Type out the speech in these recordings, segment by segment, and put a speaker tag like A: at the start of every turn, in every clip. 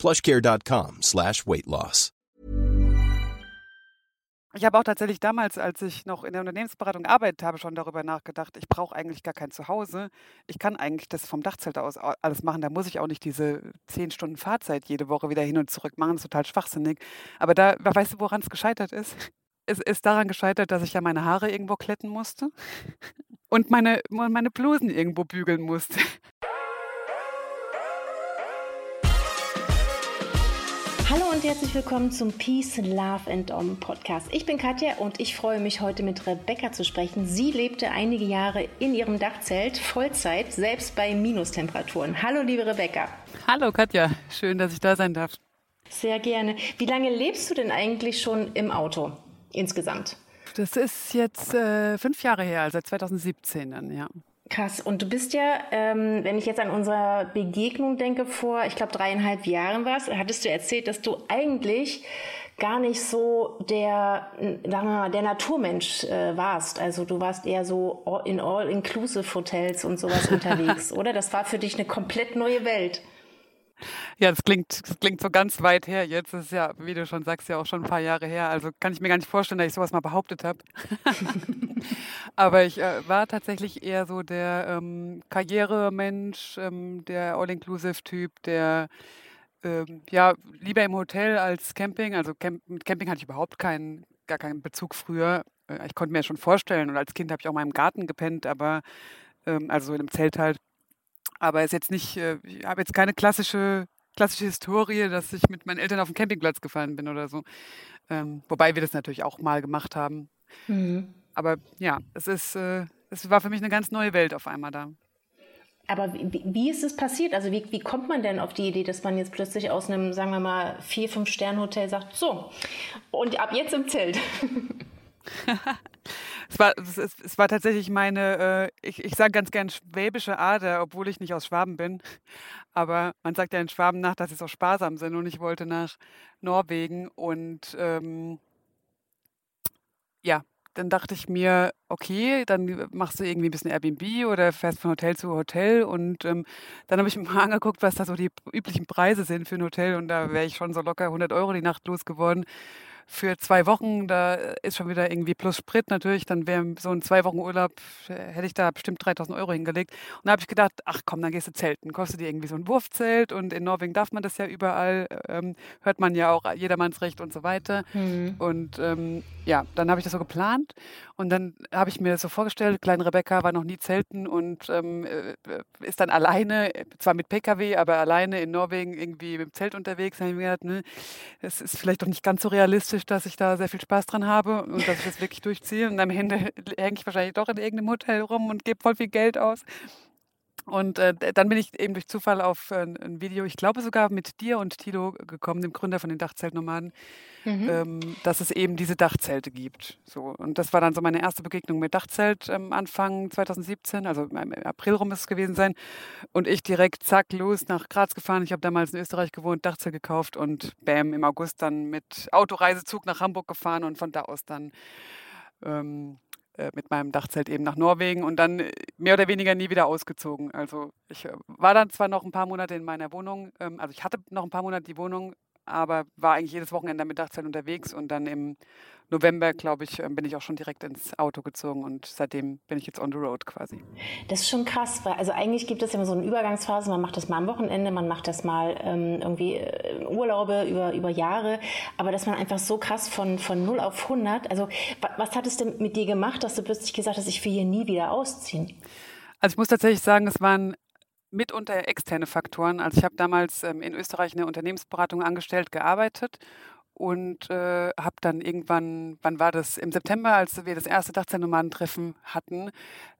A: plushcare.com slash weight loss.
B: Ich habe auch tatsächlich damals, als ich noch in der Unternehmensberatung gearbeitet habe, schon darüber nachgedacht, ich brauche eigentlich gar kein Zuhause. Ich kann eigentlich das vom Dachzelt aus alles machen. Da muss ich auch nicht diese zehn Stunden Fahrzeit jede Woche wieder hin und zurück machen. Das ist total schwachsinnig. Aber da, weißt du, woran es gescheitert ist? Es ist daran gescheitert, dass ich ja meine Haare irgendwo kletten musste und meine, meine Blusen irgendwo bügeln musste.
C: Hallo und herzlich willkommen zum Peace, Love and Om Podcast. Ich bin Katja und ich freue mich heute mit Rebecca zu sprechen. Sie lebte einige Jahre in ihrem Dachzelt, Vollzeit, selbst bei Minustemperaturen. Hallo liebe Rebecca.
B: Hallo Katja, schön, dass ich da sein darf.
C: Sehr gerne. Wie lange lebst du denn eigentlich schon im Auto insgesamt?
B: Das ist jetzt äh, fünf Jahre her, also seit 2017 dann, ja.
C: Krass. Und du bist ja, ähm, wenn ich jetzt an unsere Begegnung denke, vor, ich glaube, dreieinhalb Jahren war es, hattest du erzählt, dass du eigentlich gar nicht so der, sagen wir mal, der Naturmensch äh, warst. Also du warst eher so in All-Inclusive-Hotels und sowas unterwegs, oder? Das war für dich eine komplett neue Welt.
B: Ja, das klingt, das klingt so ganz weit her. Jetzt ist es ja, wie du schon sagst, ja auch schon ein paar Jahre her. Also kann ich mir gar nicht vorstellen, dass ich sowas mal behauptet habe. Aber ich äh, war tatsächlich eher so der ähm, Karrieremensch, ähm, der All-Inclusive-Typ, der ähm, ja lieber im Hotel als Camping. Also Camp mit Camping hatte ich überhaupt keinen, gar keinen Bezug früher. Äh, ich konnte mir schon vorstellen und als Kind habe ich auch mal im Garten gepennt, aber ähm, also in einem Zelt halt. Aber ist jetzt nicht, äh, ich habe jetzt keine klassische, klassische Historie, dass ich mit meinen Eltern auf den Campingplatz gefahren bin oder so. Ähm, wobei wir das natürlich auch mal gemacht haben. Mhm. Aber ja, es ist, äh, es war für mich eine ganz neue Welt auf einmal da.
C: Aber wie, wie ist es passiert? Also wie, wie kommt man denn auf die Idee, dass man jetzt plötzlich aus einem, sagen wir mal, vier, fünf Sterne-Hotel sagt, so, und ab jetzt im Zelt?
B: Es war, es, es war tatsächlich meine, äh, ich, ich sage ganz gern schwäbische Ader, obwohl ich nicht aus Schwaben bin. Aber man sagt ja in Schwaben nach, dass sie so sparsam sind und ich wollte nach Norwegen und ähm, ja, dann dachte ich mir, okay, dann machst du irgendwie ein bisschen Airbnb oder fährst von Hotel zu Hotel und ähm, dann habe ich mir mal angeguckt, was da so die üblichen Preise sind für ein Hotel und da wäre ich schon so locker 100 Euro die Nacht losgeworden für zwei Wochen, da ist schon wieder irgendwie plus Sprit natürlich, dann wäre so ein zwei Wochen Urlaub, äh, hätte ich da bestimmt 3000 Euro hingelegt. Und da habe ich gedacht, ach komm, dann gehst du zelten, kostet dir irgendwie so ein Wurfzelt und in Norwegen darf man das ja überall, ähm, hört man ja auch jedermanns Recht und so weiter. Mhm. Und ähm, ja, dann habe ich das so geplant und dann habe ich mir das so vorgestellt, kleine Rebecca war noch nie zelten und ähm, äh, ist dann alleine, zwar mit Pkw, aber alleine in Norwegen irgendwie mit dem Zelt unterwegs. Da habe ich mir gedacht, ne, das ist vielleicht doch nicht ganz so realistisch realistisch, dass ich da sehr viel Spaß dran habe und dass ich das wirklich durchziehe. Und am Ende hänge ich wahrscheinlich doch in irgendeinem Hotel rum und gebe voll viel Geld aus. Und äh, dann bin ich eben durch Zufall auf äh, ein Video, ich glaube sogar mit dir und Tilo gekommen, dem Gründer von den Dachzeltnomaden, mhm. ähm, dass es eben diese Dachzelte gibt. So, und das war dann so meine erste Begegnung mit Dachzelt ähm, Anfang 2017, also im April rum ist es gewesen sein. Und ich direkt zack los nach Graz gefahren. Ich habe damals in Österreich gewohnt, Dachzelt gekauft und bam, im August dann mit Autoreisezug nach Hamburg gefahren und von da aus dann ähm, äh, mit meinem Dachzelt eben nach Norwegen und dann äh, mehr oder weniger nie wieder ausgezogen. Also ich äh, war dann zwar noch ein paar Monate in meiner Wohnung, ähm, also ich hatte noch ein paar Monate die Wohnung, aber war eigentlich jedes Wochenende mit Dachzelt unterwegs und dann im November, glaube ich, ähm, bin ich auch schon direkt ins Auto gezogen und seitdem bin ich jetzt on the road quasi.
C: Das ist schon krass, weil also eigentlich gibt es immer so eine Übergangsphase, man macht das mal am Wochenende, man macht das mal ähm, irgendwie äh, Urlaube über, über Jahre, aber dass man einfach so krass von, von 0 auf 100, also was hat es denn mit dir gemacht, dass du plötzlich gesagt hast, ich will hier nie wieder ausziehen?
B: Also ich muss tatsächlich sagen, es waren mitunter externe Faktoren. Also ich habe damals ähm, in Österreich eine Unternehmensberatung angestellt, gearbeitet und äh, habe dann irgendwann, wann war das? Im September, als wir das erste Dachzeltnomadentreffen hatten,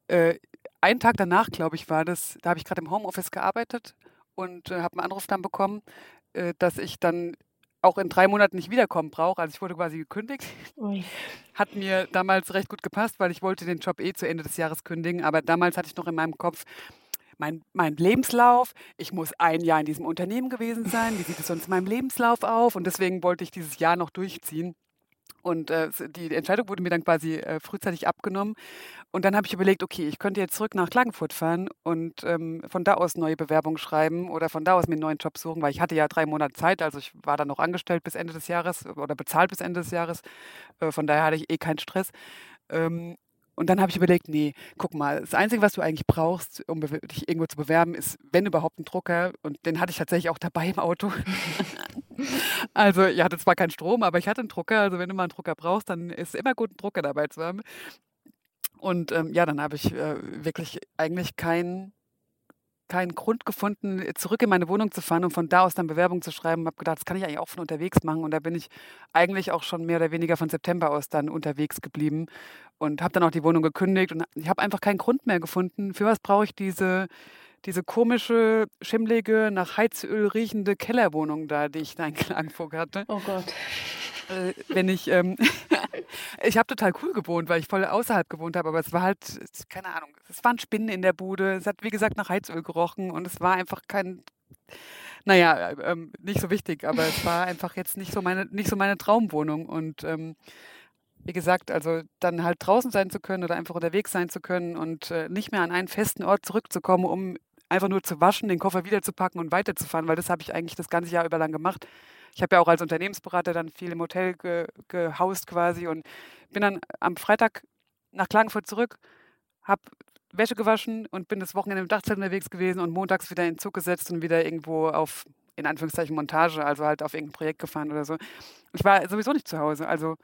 B: äh, einen Tag danach, glaube ich, war das, da habe ich gerade im Homeoffice gearbeitet und äh, habe einen Anruf dann bekommen, äh, dass ich dann auch in drei Monaten nicht wiederkommen brauche. Also ich wurde quasi gekündigt. Ui. Hat mir damals recht gut gepasst, weil ich wollte den Job eh zu Ende des Jahres kündigen. Aber damals hatte ich noch in meinem Kopf, mein, mein Lebenslauf, ich muss ein Jahr in diesem Unternehmen gewesen sein, wie sieht es sonst in meinem Lebenslauf auf? Und deswegen wollte ich dieses Jahr noch durchziehen. Und äh, die Entscheidung wurde mir dann quasi äh, frühzeitig abgenommen. Und dann habe ich überlegt, okay, ich könnte jetzt zurück nach Klagenfurt fahren und ähm, von da aus neue Bewerbungen schreiben oder von da aus mir einen neuen Job suchen, weil ich hatte ja drei Monate Zeit. Also ich war dann noch angestellt bis Ende des Jahres oder bezahlt bis Ende des Jahres. Äh, von daher hatte ich eh keinen Stress. Ähm, und dann habe ich überlegt, nee, guck mal, das Einzige, was du eigentlich brauchst, um dich irgendwo zu bewerben, ist, wenn überhaupt, ein Drucker. Und den hatte ich tatsächlich auch dabei im Auto. also ich hatte zwar keinen Strom, aber ich hatte einen Drucker. Also wenn du mal einen Drucker brauchst, dann ist es immer gut, einen Drucker dabei zu haben. Und ähm, ja, dann habe ich äh, wirklich eigentlich keinen keinen Grund gefunden, zurück in meine Wohnung zu fahren und von da aus dann Bewerbung zu schreiben. Ich Habe gedacht, das kann ich eigentlich auch von unterwegs machen. Und da bin ich eigentlich auch schon mehr oder weniger von September aus dann unterwegs geblieben und habe dann auch die Wohnung gekündigt. Und ich habe einfach keinen Grund mehr gefunden. Für was brauche ich diese, diese komische, schimmlige, nach Heizöl riechende Kellerwohnung da, die ich da in Klagenfurt hatte.
C: Oh Gott.
B: Äh, wenn ich, ähm, ich habe total cool gewohnt, weil ich voll außerhalb gewohnt habe, aber es war halt, keine Ahnung, es waren Spinnen in der Bude, es hat wie gesagt nach Heizöl gerochen und es war einfach kein, naja, ähm, nicht so wichtig, aber es war einfach jetzt nicht so meine, nicht so meine Traumwohnung und ähm, wie gesagt, also dann halt draußen sein zu können oder einfach unterwegs sein zu können und äh, nicht mehr an einen festen Ort zurückzukommen, um einfach nur zu waschen, den Koffer wiederzupacken und weiterzufahren, weil das habe ich eigentlich das ganze Jahr über lang gemacht. Ich habe ja auch als Unternehmensberater dann viel im Hotel ge, gehaust quasi und bin dann am Freitag nach Klagenfurt zurück, habe Wäsche gewaschen und bin das Wochenende im Dachzelt unterwegs gewesen und montags wieder in Zug gesetzt und wieder irgendwo auf, in Anführungszeichen, Montage, also halt auf irgendein Projekt gefahren oder so. Ich war sowieso nicht zu Hause. Also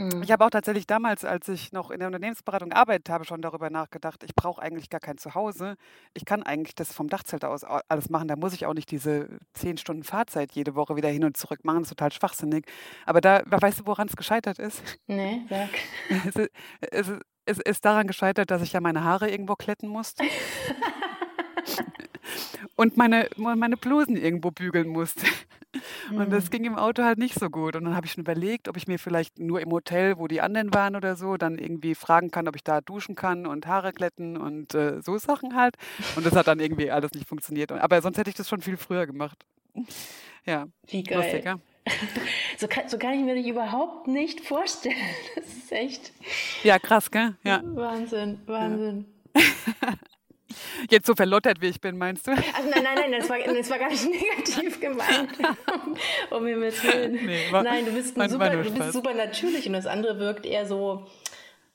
B: Mhm. Ich habe auch tatsächlich damals, als ich noch in der Unternehmensberatung gearbeitet habe, schon darüber nachgedacht, ich brauche eigentlich gar kein Zuhause. Ich kann eigentlich das vom Dachzelt aus alles machen. Da muss ich auch nicht diese zehn Stunden Fahrzeit jede Woche wieder hin und zurück machen. Das ist total schwachsinnig. Aber da, weißt du, woran es gescheitert ist?
C: Nee, sag.
B: Es ist, es, ist, es ist daran gescheitert, dass ich ja meine Haare irgendwo kletten musste. und meine, meine Blusen irgendwo bügeln musste. Und das mhm. ging im Auto halt nicht so gut. Und dann habe ich schon überlegt, ob ich mir vielleicht nur im Hotel, wo die anderen waren oder so, dann irgendwie fragen kann, ob ich da duschen kann und Haare glätten und äh, so Sachen halt. Und das hat dann irgendwie alles nicht funktioniert. Aber sonst hätte ich das schon viel früher gemacht. Ja.
C: Wie geil. Lustig, ja? so, kann, so kann ich mir das überhaupt nicht vorstellen. Das ist echt.
B: Ja, krass, gell? Ja.
C: Wahnsinn, Wahnsinn.
B: Ja. Jetzt so verlottert, wie ich bin, meinst du?
C: Also nein, nein, nein, das war, das war gar nicht negativ gemeint. um mir mit nee, Nein, du bist, super, du bist super natürlich und das andere wirkt eher so,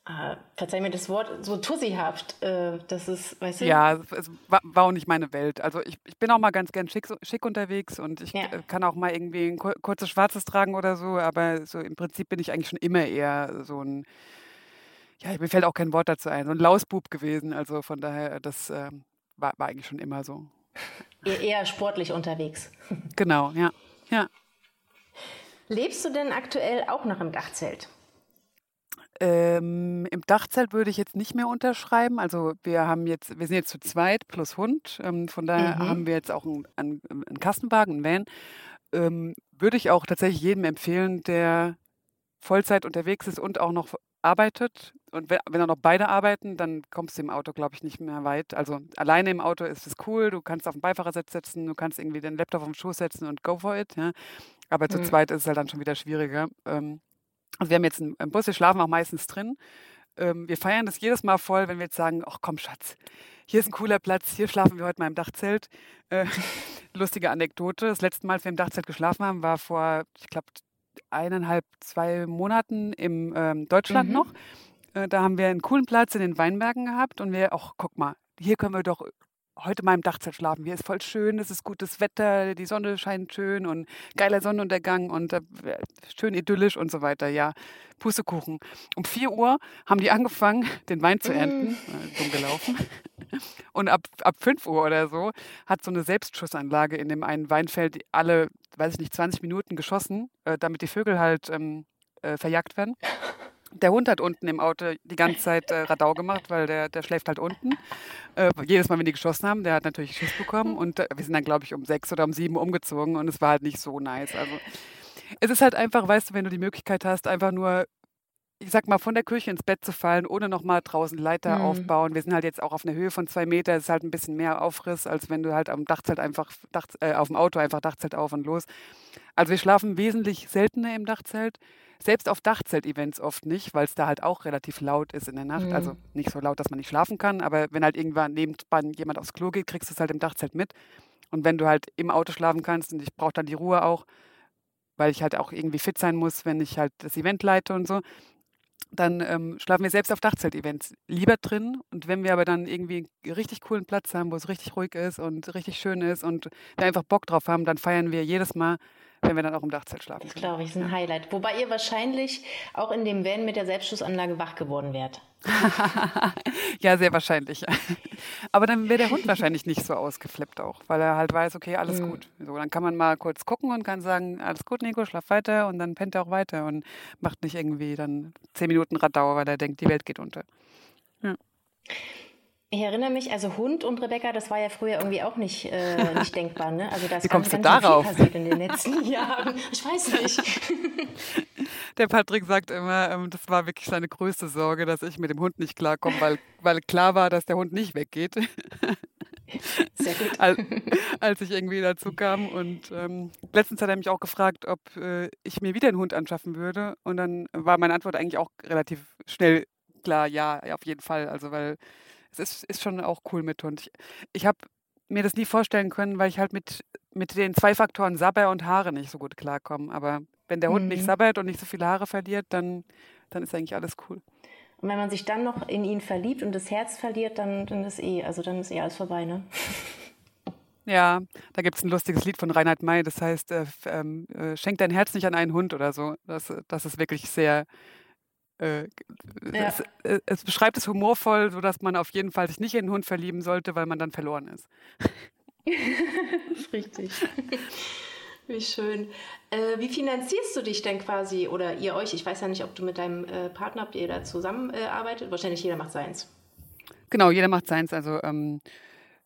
C: äh, verzeih mir das Wort, so tussihaft. Äh, das ist, weißt du?
B: Ja, es war, war, auch nicht meine Welt. Also ich, ich bin auch mal ganz gern schick, schick unterwegs und ich ja. Äh, kann auch mal irgendwie ein kurzes Schwarzes tragen oder so, aber so im Prinzip bin ich eigentlich schon immer eher so ein ja, mir fällt auch kein Wort dazu ein, so ein Lausbub gewesen. Also von daher, das ähm, war, war eigentlich schon immer so.
C: Eher sportlich unterwegs.
B: Genau, ja. ja.
C: Lebst du denn aktuell auch noch im Dachzelt?
B: Ähm, Im Dachzelt würde ich jetzt nicht mehr unterschreiben. Also wir haben jetzt, wir sind jetzt zu zweit plus Hund. Ähm, von daher mhm. haben wir jetzt auch einen, einen, einen Kastenwagen, einen Van. Ähm, würde ich auch tatsächlich jedem empfehlen, der Vollzeit unterwegs ist und auch noch arbeitet und wenn, dann noch beide arbeiten, dann kommst du im Auto, glaube ich, nicht mehr weit. Also alleine im Auto ist es cool, du kannst auf den Beifahrersitz setzen, du kannst irgendwie den Laptop auf den Schoß setzen und go for it. Ja. Aber zu mhm. zweit ist es halt dann schon wieder schwieriger. Ähm, also wir haben jetzt einen, einen Bus, wir schlafen auch meistens drin. Ähm, wir feiern das jedes Mal voll, wenn wir jetzt sagen, ach komm Schatz, hier ist ein cooler Platz, hier schlafen wir heute mal im Dachzelt. Äh, lustige Anekdote, das letzte Mal, als wir im Dachzelt geschlafen haben, war vor, ich glaube, eineinhalb, zwei Monaten im ähm, Deutschland mhm. noch. Äh, da haben wir einen coolen Platz in den Weinbergen gehabt und wir, ach, guck mal, hier können wir doch heute mal im Dachzelt schlafen. Hier ist voll schön, es ist gutes Wetter, die Sonne scheint schön und geiler Sonnenuntergang und äh, schön idyllisch und so weiter. Ja, Pustekuchen. Um 4 Uhr haben die angefangen, den Wein zu ernten. Mm. Dumm gelaufen. Und ab, ab 5 Uhr oder so hat so eine Selbstschussanlage in dem einen Weinfeld alle, weiß ich nicht, 20 Minuten geschossen, äh, damit die Vögel halt ähm, äh, verjagt werden. Der Hund hat unten im Auto die ganze Zeit äh, Radau gemacht, weil der, der schläft halt unten. Äh, jedes Mal, wenn die geschossen haben, der hat natürlich Schiss bekommen. Und äh, wir sind dann, glaube ich, um sechs oder um sieben umgezogen und es war halt nicht so nice. Also es ist halt einfach, weißt du, wenn du die Möglichkeit hast, einfach nur, ich sag mal, von der Küche ins Bett zu fallen, ohne nochmal draußen Leiter
C: Mhm.
B: aufbauen. Wir sind halt jetzt auch auf einer Höhe von zwei Meter, das ist halt ein bisschen mehr Aufriss, als wenn du halt am Dachzelt einfach, Dach, äh, auf dem Auto einfach Dachzelt auf und los. Also wir schlafen wesentlich seltener im Dachzelt. Selbst auf Dachzelt-Events oft nicht, weil es da halt auch relativ laut ist in der Nacht. Also
C: Mhm.
B: nicht so laut, dass man nicht schlafen kann, aber wenn halt irgendwann nebenan jemand aufs Klo geht, kriegst du es halt im Dachzelt mit. Und wenn du halt im Auto schlafen kannst und ich brauche dann die Ruhe auch, weil ich halt auch irgendwie fit sein muss, wenn ich halt das Event leite und so, dann ähm, schlafen wir selbst auf Dachzelt-Events lieber drin. Und wenn wir aber dann irgendwie einen richtig coolen Platz haben, wo es richtig ruhig ist und richtig schön ist und wir einfach Bock drauf haben, dann feiern wir jedes Mal, wenn wir dann auch im Dachzelt schlafen
C: Das glaube ich, ist ein Highlight. Wobei ihr wahrscheinlich auch in dem Van mit der Selbstschussanlage wach geworden wärt.
B: ja, sehr wahrscheinlich. Aber dann wäre der Hund wahrscheinlich nicht so ausgeflippt auch, weil er halt weiß, okay, alles
C: Mhm.
B: gut. So, dann kann man mal kurz gucken und kann sagen, alles gut, Nico, schlaf weiter und dann pennt er auch weiter und macht nicht irgendwie dann zehn Minuten Radau, weil er denkt, die Welt geht unter.
C: Ich erinnere mich, also Hund und Rebecca, das war ja früher irgendwie auch nicht, äh, nicht denkbar, ne? Also da ist
B: Wie
C: ganz,
B: kommst du
C: ganz
B: darauf?
C: viel passiert in den letzten Jahren. Ich weiß nicht.
B: Der Patrick sagt immer, ähm, das war wirklich seine größte Sorge, dass ich mit dem Hund nicht klarkomme, weil, weil klar war, dass der Hund nicht weggeht.
C: Sehr gut.
B: als, als ich irgendwie dazu kam. Und ähm, letztens hat er mich auch gefragt, ob äh, ich mir wieder einen Hund anschaffen würde. Und dann war meine Antwort eigentlich auch relativ schnell klar, ja, auf jeden Fall. Also weil ist, ist schon auch cool mit Hund. Ich, ich habe mir das nie vorstellen können, weil ich halt mit, mit den zwei Faktoren Sabber und Haare nicht so gut klarkomme. Aber wenn der Hund nicht
C: Mhm.
B: sabbert und nicht so viele Haare verliert, dann, dann ist eigentlich alles cool.
C: Und wenn man sich dann noch in ihn verliebt und das Herz verliert, dann, dann ist eh, also dann ist eh alles vorbei, ne?
B: Ja, da gibt es ein lustiges Lied von Reinhard May, das heißt, äh, ähm, äh, schenk dein Herz nicht an einen Hund oder so. Das, das ist wirklich sehr, äh,
C: Ja.
B: es, äh, es beschreibt es humorvoll, sodass man auf jeden Fall sich nicht in einen Hund verlieben sollte, weil man dann verloren ist.
C: Richtig. Wie schön. Äh, wie finanzierst du dich denn quasi oder ihr euch? Ich weiß ja nicht, ob du mit deinem äh, Partner, habt ihr da zusammenarbeitet? Äh? Wahrscheinlich jeder macht seins.
B: Genau, jeder macht seins. Also ähm,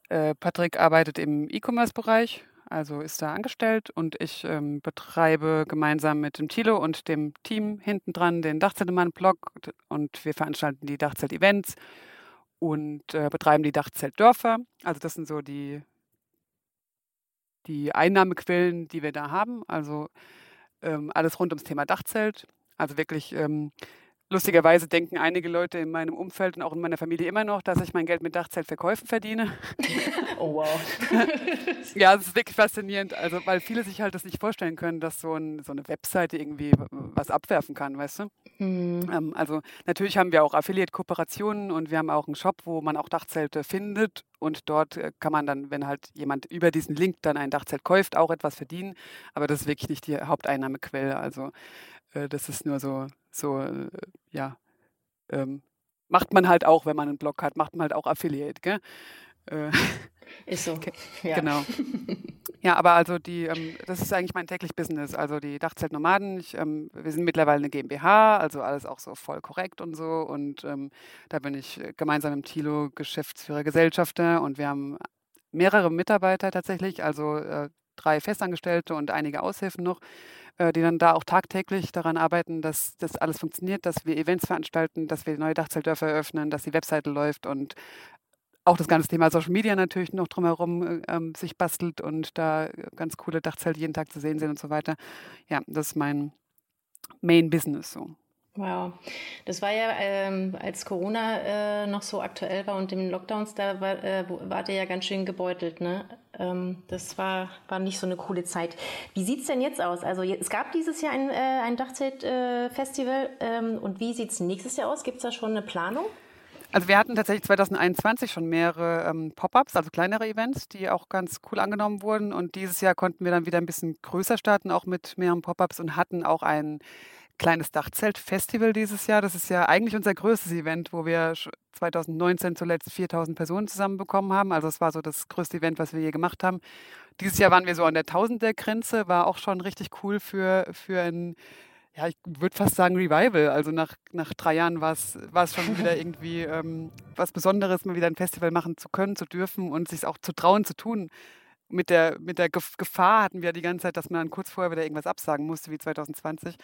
B: äh, Patrick arbeitet im E-Commerce-Bereich, also ist da angestellt und ich ähm, betreibe gemeinsam mit dem Thilo und dem Team hinten dran den Dachzeltmann-Blog und wir veranstalten die Dachzelt-Events und äh, betreiben die Dachzeltdörfer. Also das sind so die, die Einnahmequellen, die wir da haben. Also ähm, alles rund ums Thema Dachzelt. Also wirklich ähm, lustigerweise denken einige Leute in meinem Umfeld und auch in meiner Familie immer noch, dass ich mein Geld mit Dachzeltverkäufen verdiene.
C: Oh wow.
B: Ja, es ist wirklich faszinierend, also weil viele sich halt das nicht vorstellen können, dass so, ein, so eine Webseite irgendwie was abwerfen kann, weißt du?
C: Hm.
B: Ähm, also natürlich haben wir auch Affiliate-Kooperationen und wir haben auch einen Shop, wo man auch Dachzelte findet und dort äh, kann man dann, wenn halt jemand über diesen Link dann ein Dachzelt kauft, auch etwas verdienen. Aber das ist wirklich nicht die Haupteinnahmequelle. Also äh, das ist nur so, so äh, ja, ähm, macht man halt auch, wenn man einen Blog hat, macht man halt auch Affiliate, gell? Äh,
C: Ist so. Ja.
B: Genau. Ja, aber also die, ähm, das ist eigentlich mein täglich Business. Also die Dachzeltnomaden, ich, ähm, wir sind mittlerweile eine GmbH, also alles auch so voll korrekt und so. Und ähm, da bin ich äh, gemeinsam mit Thilo Geschäftsführer, Gesellschafter und wir haben mehrere Mitarbeiter tatsächlich, also äh, drei Festangestellte und einige Aushilfen noch, äh, die dann da auch tagtäglich daran arbeiten, dass das alles funktioniert, dass wir Events veranstalten, dass wir neue Dachzeltdörfer eröffnen, dass die Webseite läuft und auch das ganze Thema Social Media natürlich noch drumherum äh, ähm, sich bastelt und da äh, ganz coole Dachzelte jeden Tag zu sehen sind und so weiter. Ja, das ist mein Main Business so.
C: Wow. Das war ja, ähm, als Corona äh, noch so aktuell war und den Lockdowns, da war, äh, wart ihr ja ganz schön gebeutelt, ne? Ähm, das war, war nicht so eine coole Zeit. Wie sieht's denn jetzt aus? Also es gab dieses Jahr ein, äh, ein Dachzelt-Festival ähm, und wie sieht's nächstes Jahr aus? Gibt's da schon eine Planung?
B: Also wir hatten tatsächlich 2021 schon mehrere ähm, Pop-ups, also kleinere Events, die auch ganz cool angenommen wurden. Und dieses Jahr konnten wir dann wieder ein bisschen größer starten, auch mit mehreren Pop-ups und hatten auch ein kleines Dachzelt-Festival dieses Jahr. Das ist ja eigentlich unser größtes Event, wo wir sch- 2019 zuletzt 4000 Personen zusammenbekommen haben. Also es war so das größte Event, was wir je gemacht haben. Dieses Jahr waren wir so an der Tausender-Grenze, war auch schon richtig cool für, für ein ja, ich würde fast sagen Revival. Also nach, nach drei Jahren war es schon wieder irgendwie ähm, was Besonderes, mal wieder ein Festival machen zu können, zu dürfen und sich auch zu trauen, zu tun. Mit der, mit der Gefahr hatten wir die ganze Zeit, dass man dann kurz vorher wieder irgendwas absagen musste, wie 2020.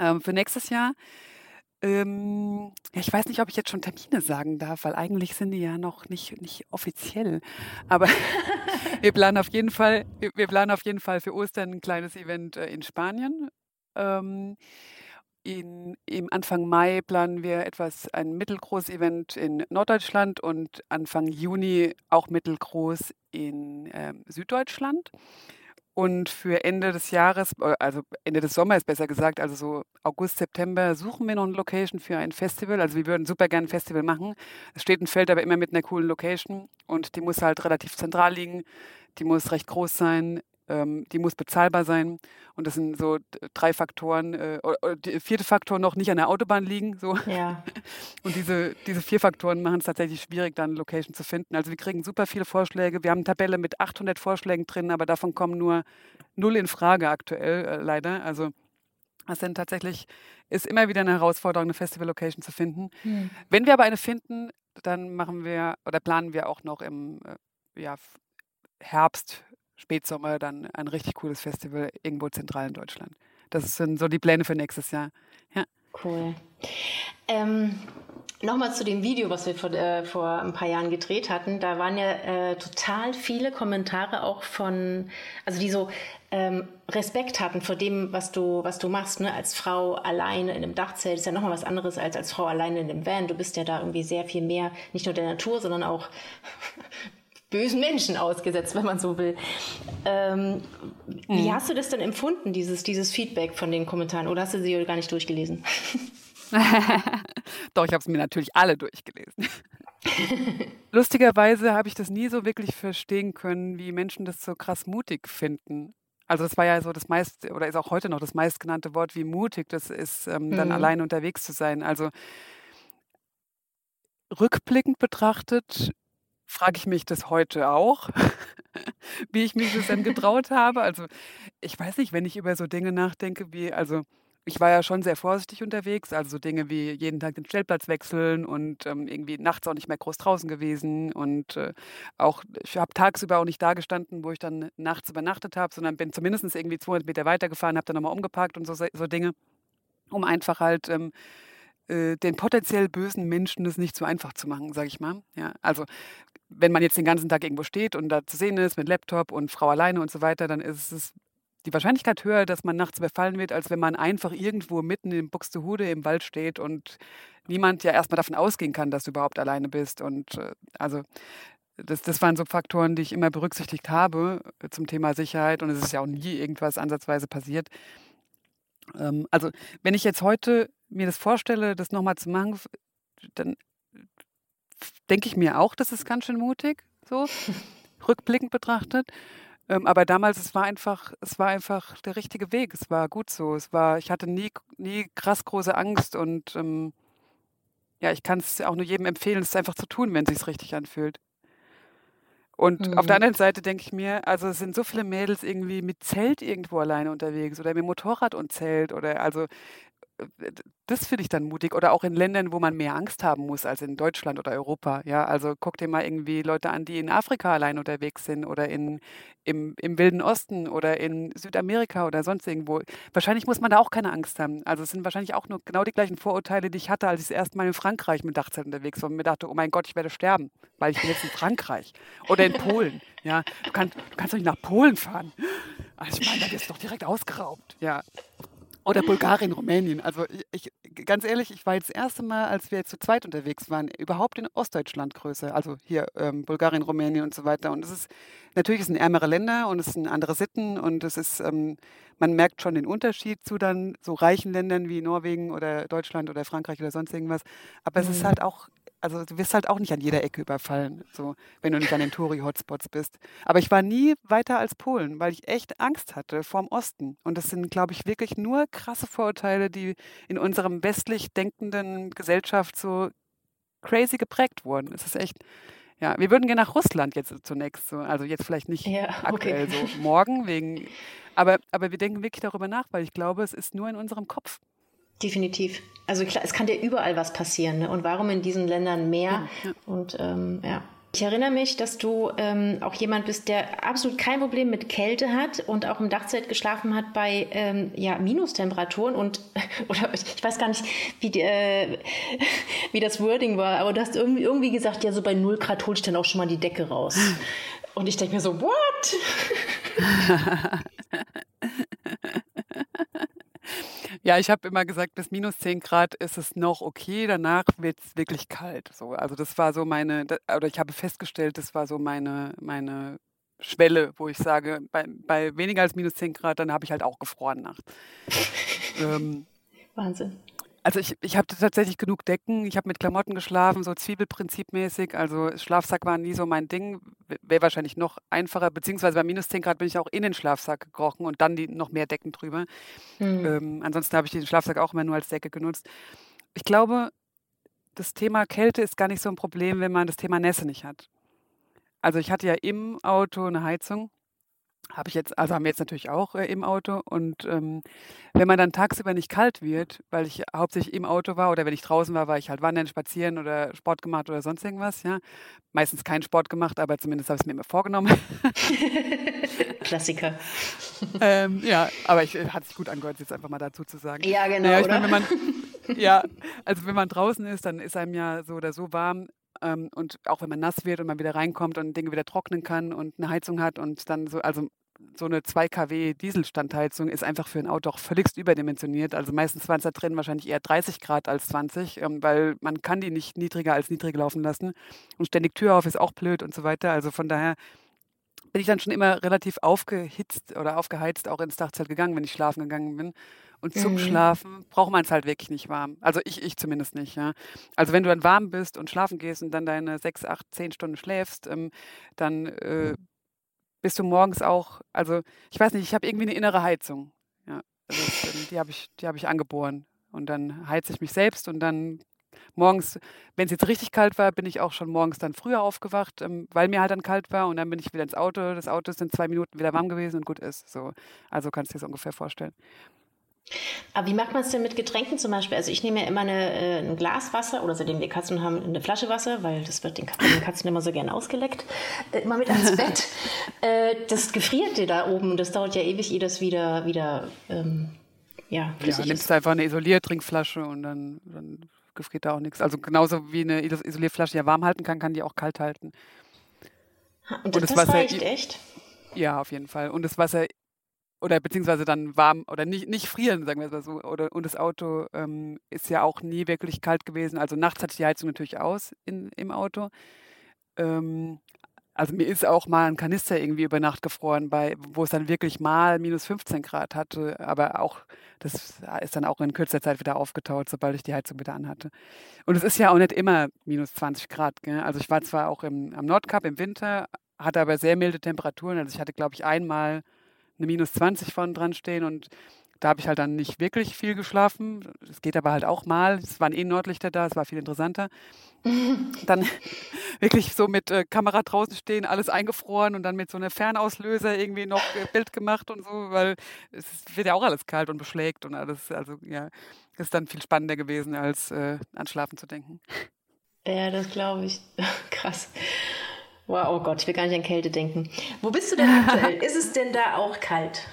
B: Ähm, für nächstes Jahr ähm, ja, ich weiß nicht, ob ich jetzt schon Termine sagen darf, weil eigentlich sind die ja noch nicht, nicht offiziell. Aber wir planen auf jeden Fall, wir planen auf jeden Fall für Ostern ein kleines Event äh, in Spanien. Ähm, in, Im Anfang Mai planen wir etwas, ein mittelgroßes Event in Norddeutschland und Anfang Juni auch mittelgroß in ähm, Süddeutschland. Und für Ende des Jahres, äh, also Ende des Sommers besser gesagt, also so August, September, suchen wir noch eine Location für ein Festival. Also wir würden super gerne ein Festival machen. Es steht ein Feld aber immer mit einer coolen Location und die muss halt relativ zentral liegen. Die muss recht groß sein ähm, die muss bezahlbar sein. Und das sind so drei Faktoren. Äh, der vierte Faktor noch nicht an der Autobahn liegen. So. Ja. Und diese, diese vier Faktoren machen es tatsächlich schwierig, dann eine Location zu finden. Also wir kriegen super viele Vorschläge. Wir haben eine Tabelle mit 800 Vorschlägen drin, aber davon kommen nur null in Frage aktuell, äh, leider. Also das sind tatsächlich, ist immer wieder eine Herausforderung, eine Festival-Location zu finden. Hm. Wenn wir aber eine finden, dann machen wir oder planen wir auch noch im äh, ja, Herbst Spätsommer dann ein richtig cooles Festival irgendwo zentral in Deutschland. Das sind so die Pläne für nächstes Jahr. Ja.
C: Cool. Ähm, Nochmal zu dem Video, was wir vor, äh, vor ein paar Jahren gedreht hatten. Da waren ja äh, total viele Kommentare auch von, also die so ähm, Respekt hatten vor dem, was du, was du machst. Ne? Als Frau alleine in einem Dachzelt ist ja nochmal was anderes als als Frau alleine in einem Van. Du bist ja da irgendwie sehr viel mehr, nicht nur der Natur, sondern auch bösen Menschen ausgesetzt, wenn man so will. Ähm, mhm. Wie hast du das denn empfunden, dieses, dieses Feedback von den Kommentaren? Oder hast du sie gar nicht durchgelesen?
B: Doch, ich habe es mir natürlich alle durchgelesen. Lustigerweise habe ich das nie so wirklich verstehen können, wie Menschen das so krass mutig finden. Also das war ja so das meist oder ist auch heute noch das meistgenannte Wort, wie mutig das ist, ähm, dann mhm. allein unterwegs zu sein. Also rückblickend betrachtet frage ich mich das heute auch, wie ich mich das dann getraut habe. Also ich weiß nicht, wenn ich über so Dinge nachdenke, wie, also ich war ja schon sehr vorsichtig unterwegs, also so Dinge wie jeden Tag den Stellplatz wechseln und ähm, irgendwie nachts auch nicht mehr groß draußen gewesen und äh, auch, ich habe tagsüber auch nicht da gestanden, wo ich dann nachts übernachtet habe, sondern bin zumindest irgendwie 200 Meter weitergefahren, habe dann nochmal umgeparkt und so, so Dinge, um einfach halt ähm, äh, den potenziell bösen Menschen das nicht so einfach zu machen, sage ich mal. Ja, also wenn man jetzt den ganzen Tag irgendwo steht und da zu sehen ist mit Laptop und Frau alleine und so weiter, dann ist es die Wahrscheinlichkeit höher, dass man nachts überfallen wird, als wenn man einfach irgendwo mitten in Buxtehude im Wald steht und niemand ja erstmal davon ausgehen kann, dass du überhaupt alleine bist. Und äh, also das, das waren so Faktoren, die ich immer berücksichtigt habe äh, zum Thema Sicherheit und es ist ja auch nie irgendwas ansatzweise passiert. Ähm, also wenn ich jetzt heute mir das vorstelle, das nochmal zu machen, dann denke ich mir auch, das ist ganz schön mutig, so rückblickend betrachtet. Ähm, aber damals, es war einfach, es war einfach der richtige Weg. Es war gut so. Es war, ich hatte nie, nie krass große Angst und ähm, ja, ich kann es auch nur jedem empfehlen, es einfach zu tun, wenn es sich richtig anfühlt. Und mhm. auf der mhm. anderen Seite denke ich mir, also es sind so viele Mädels irgendwie mit Zelt irgendwo alleine unterwegs oder mit Motorrad und Zelt oder also das finde ich dann mutig. Oder auch in Ländern, wo man mehr Angst haben muss als in Deutschland oder Europa. Ja, also guck dir mal irgendwie Leute an, die in Afrika allein unterwegs sind oder in, im, im Wilden Osten oder in Südamerika oder sonst irgendwo. Wahrscheinlich muss man da auch keine Angst haben. Also es sind wahrscheinlich auch nur genau die gleichen Vorurteile, die ich hatte, als ich das erste Mal in Frankreich mit Dachzelt unterwegs war und mir dachte, oh mein Gott, ich werde sterben, weil ich bin jetzt in Frankreich oder in Polen. Ja, du, kann, du kannst doch nicht nach Polen fahren. Also ich meine, da du doch direkt ausgeraubt. Ja, oder Bulgarien, Rumänien. Also ich, ganz ehrlich, ich war jetzt das erste Mal, als wir jetzt zu zweit unterwegs waren, überhaupt in Ostdeutschland Größe. Also hier ähm, Bulgarien, Rumänien und so weiter. Und es ist natürlich es sind ärmere Länder und es sind andere Sitten und es ist, ähm, man merkt schon den Unterschied zu dann so reichen Ländern wie Norwegen oder Deutschland oder Frankreich oder sonst irgendwas. Aber mhm. es ist mhm. halt auch also du wirst halt auch nicht an jeder Ecke überfallen, so, wenn du nicht an den Touri-Hotspots bist. Aber ich war nie weiter als Polen, weil ich echt Angst hatte vorm Osten. Und das sind, glaube ich, wirklich nur krasse Vorurteile, die in unserem westlich denkenden Gesellschaft so crazy geprägt wurden. Es ist echt, Ja, wir würden gerne nach Russland jetzt zunächst. So. Also jetzt vielleicht nicht
C: Ja, okay.
B: aktuell so morgen wegen. Aber, aber wir denken wirklich darüber nach, weil ich glaube, es ist nur in unserem Kopf.
C: Definitiv. Also klar, es kann dir überall was passieren. Ne? Und warum in diesen Ländern mehr?
B: Ja, ja.
C: Und ähm, ja. Ich erinnere mich, dass du ähm, auch jemand bist, der absolut kein Problem mit Kälte hat und auch im Dachzelt geschlafen hat bei ähm, ja, Minustemperaturen und oder ich weiß gar nicht, wie, die, äh, wie das Wording war, aber du hast irgendwie, irgendwie gesagt, ja, so bei 0 Grad hol ich dann auch schon mal die Decke raus. Und ich denke mir so, what?
B: Ja, ich habe immer gesagt, bis minus 10 Grad ist es noch okay, danach wird es wirklich kalt. So, also das war so meine, oder ich habe festgestellt, das war so meine, meine Schwelle, wo ich sage, bei, bei weniger als minus 10 Grad, dann habe ich halt auch gefroren nachts. ähm,
C: Wahnsinn.
B: also ich, ich hatte tatsächlich genug Decken. Ich habe mit Klamotten geschlafen, so Zwiebelprinzipmäßig. Also Schlafsack war nie so mein Ding. Wäre wahrscheinlich noch einfacher. Beziehungsweise bei minus 10 Grad bin ich auch in den Schlafsack gekrochen und dann die, noch mehr Decken drüber.
C: Hm.
B: Ähm, ansonsten habe ich den Schlafsack auch immer nur als Decke genutzt. Ich glaube, das Thema Kälte ist gar nicht so ein Problem, wenn man das Thema Nässe nicht hat. Also ich hatte ja im Auto eine Heizung. Habe ich jetzt, also haben wir jetzt natürlich auch äh, im Auto. Und ähm, wenn man dann tagsüber nicht kalt wird, weil ich hauptsächlich im Auto war oder wenn ich draußen war, war ich halt wandern, spazieren oder Sport gemacht oder sonst irgendwas, ja. Meistens keinen Sport gemacht, aber zumindest habe ich es mir immer vorgenommen.
C: Klassiker.
B: ähm, ja, aber ich, äh, hat sich gut angehört, jetzt einfach mal dazu zu sagen.
C: Ja, genau,
B: Naja, ich meine, wenn man, ja, also wenn man draußen ist, dann ist einem ja so oder so warm. Ähm, und auch wenn man nass wird und man wieder reinkommt und Dinge wieder trocknen kann und eine Heizung hat und dann so, also so eine 2 kW Dieselstandheizung ist einfach für ein Auto auch völligst überdimensioniert. Also meistens waren es da drin wahrscheinlich eher 30 Grad als 20, ähm, weil man kann die nicht niedriger als niedrig laufen lassen. Und ständig Tür auf ist auch blöd und so weiter. Also von daher bin ich dann schon immer relativ aufgehitzt oder aufgeheizt auch ins Dachzelt gegangen, wenn ich schlafen gegangen bin. Und zum
C: Mhm.
B: Schlafen braucht man es halt wirklich nicht warm. Also ich, ich zumindest nicht, ja. Also wenn du dann warm bist und schlafen gehst und dann deine sechs, acht, zehn Stunden schläfst, ähm, dann äh, bist du morgens auch, also ich weiß nicht, ich habe irgendwie eine innere Heizung. Ja. Also ähm, die habe ich, die habe ich angeboren. Und dann heize ich mich selbst und dann morgens, wenn es jetzt richtig kalt war, bin ich auch schon morgens dann früher aufgewacht, ähm, weil mir halt dann kalt war und dann bin ich wieder ins Auto. Das Auto ist in zwei Minuten wieder warm gewesen und gut ist. So, also kannst du dir das ungefähr vorstellen.
C: Aber wie macht man es denn mit Getränken zum Beispiel? Also ich nehme ja immer eine, äh, ein Glas Wasser oder seitdem wir Katzen haben, eine Flasche Wasser, weil das wird den, den Katzen immer so gerne ausgeleckt. Äh, immer mit ans Bett. äh, das gefriert dir da oben. Das dauert ja ewig, ehe das wieder, wieder ähm, ja,
B: Ja,
C: flüssig
B: nimmst
C: ist.
B: einfach eine Isolier-Trinkflasche und dann, dann gefriert da auch nichts. Also genauso wie eine Is- Isolierflasche ja warm halten kann, kann die auch kalt halten.
C: Und
B: und
C: das,
B: das
C: das
B: Wasser-
C: reicht echt?
B: Ja, auf jeden Fall. Und das Wasser oder beziehungsweise dann warm oder nicht, nicht frieren, sagen wir es mal so. Oder, und das Auto ähm, ist ja auch nie wirklich kalt gewesen. Also nachts hatte ich die Heizung natürlich aus in, im Auto. Ähm, also mir ist auch mal ein Kanister irgendwie über Nacht gefroren, bei, wo es dann wirklich mal minus 15 Grad hatte. Aber auch, das ist dann auch in kürzer Zeit wieder aufgetaut, sobald ich die Heizung wieder anhatte. Und es ist ja auch nicht immer minus 20 Grad. Gell? Also ich war zwar auch im, am Nordkap im Winter, hatte aber sehr milde Temperaturen. Also ich hatte, glaube ich, einmal eine minus 20 vorne dran stehen und da habe ich halt dann nicht wirklich viel geschlafen. Es geht aber halt auch mal. Es waren eh Nordlichter da, es war viel interessanter. Dann wirklich so mit äh, Kamera draußen stehen, alles eingefroren und dann mit so einem Fernauslöser irgendwie noch äh, Bild gemacht und so, weil es wird ja auch alles kalt und beschlägt und alles. Also ja, ist dann viel spannender gewesen, als äh, an Schlafen zu denken.
C: Ja, das glaube ich. Krass. Wow, oh Gott, ich will gar nicht an Kälte denken. Wo bist du denn aktuell? Ist es denn da auch kalt?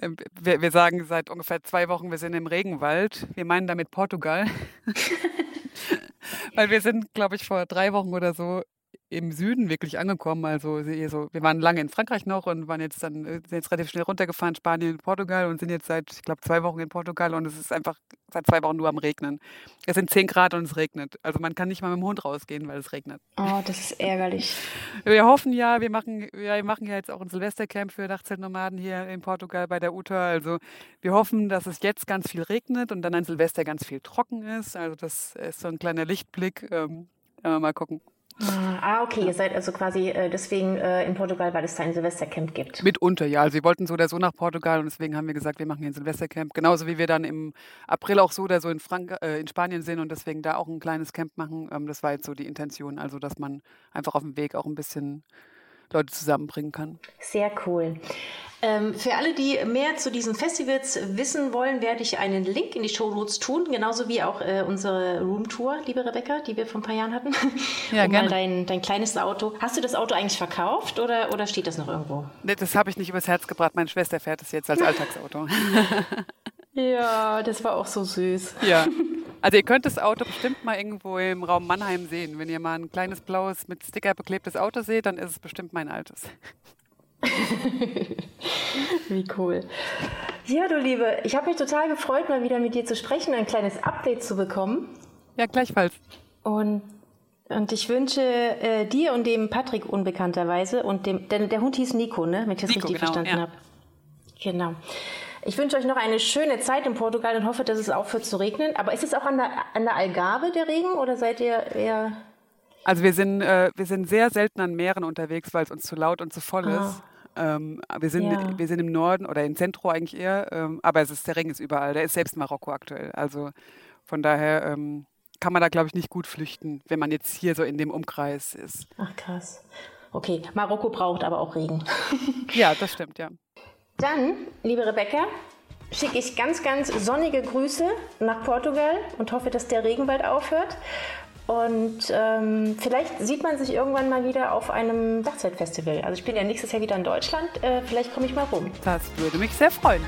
B: Ähm, Wir, wir sagen seit ungefähr zwei Wochen, wir sind im Regenwald. Wir meinen damit Portugal. Weil wir sind, glaube ich, vor drei Wochen oder so im Süden wirklich angekommen. Also so, wir waren lange in Frankreich noch und waren jetzt dann äh, sind jetzt relativ schnell runtergefahren, Spanien, Portugal und sind jetzt seit, ich glaube, zwei Wochen in Portugal und es ist einfach seit zwei Wochen nur am Regnen. Es sind zehn Grad und es regnet. Also man kann nicht mal mit dem Hund rausgehen, weil es regnet.
C: Oh, das ist ärgerlich.
B: Wir hoffen ja, wir machen, ja, wir machen ja jetzt auch ein Silvestercamp für Dachzeltnomaden hier in Portugal bei der UTA. Also wir hoffen, dass es jetzt ganz viel regnet und dann an Silvester ganz viel trocken ist. Also das ist so ein kleiner Lichtblick. Ähm, ja, mal gucken.
C: Ah, okay, ihr seid also quasi äh, deswegen äh, in Portugal, weil es da ein Silvestercamp gibt.
B: Mitunter, ja. Also wir wollten so oder so nach Portugal und deswegen haben wir gesagt, wir machen hier ein Silvestercamp. Genauso wie wir dann im April auch so oder so in, Frank äh, in Spanien sind und deswegen da auch ein kleines Camp machen. Ähm, das war jetzt so die Intention, also dass man einfach auf dem Weg auch ein bisschen Leute zusammenbringen kann.
C: Sehr cool. Ähm, für alle, die mehr zu diesen Festivals wissen wollen, werde ich einen Link in die Show Notes tun, genauso wie auch äh, unsere Roomtour, liebe Rebecca, die wir vor ein paar Jahren hatten. Ja, um gerne. Dein, dein kleines Auto. Hast du das Auto eigentlich verkauft oder, oder steht das noch irgendwo?
B: Nee, das habe ich nicht übers Herz gebracht. Meine Schwester fährt es jetzt als Alltagsauto.
C: ja, das war auch so süß.
B: Ja. Also ihr könnt das Auto bestimmt mal irgendwo im Raum Mannheim sehen. Wenn ihr mal ein kleines blaues mit Sticker beklebtes Auto seht, dann ist es bestimmt mein altes.
C: Wie cool. Ja, du Liebe, ich habe mich total gefreut, mal wieder mit dir zu sprechen, ein kleines Update zu bekommen.
B: Ja, gleichfalls.
C: Und, und ich wünsche äh, dir und dem Patrick unbekannterweise und dem, denn der Hund hieß Nico, ne? Wenn ich das Nico, richtig genau, verstanden ja. habe. Genau. Ich wünsche euch noch eine schöne Zeit in Portugal und hoffe, dass es aufhört zu regnen. Aber ist es auch an der, an der Algarve der Regen oder seid ihr eher
B: also wir sind, äh, wir sind sehr selten an Meeren unterwegs, weil es uns zu laut und zu voll ah. ist. Ähm, wir, sind, ja. wir sind im Norden oder im Zentrum eigentlich eher, ähm, aber es ist, der Regen ist überall. Der ist selbst in Marokko aktuell. Also von daher ähm, kann man da, glaube ich, nicht gut flüchten, wenn man jetzt hier so in dem Umkreis ist.
C: Ach krass. Okay, Marokko braucht aber auch Regen.
B: ja, das stimmt, ja.
C: Dann, liebe Rebecca, schicke ich ganz, ganz sonnige Grüße nach Portugal und hoffe, dass der Regen bald aufhört. Und ähm, vielleicht sieht man sich irgendwann mal wieder auf einem Dachzeitfestival. Also ich bin ja nächstes Jahr wieder in Deutschland. Äh, vielleicht komme ich mal rum.
B: Das würde mich sehr freuen.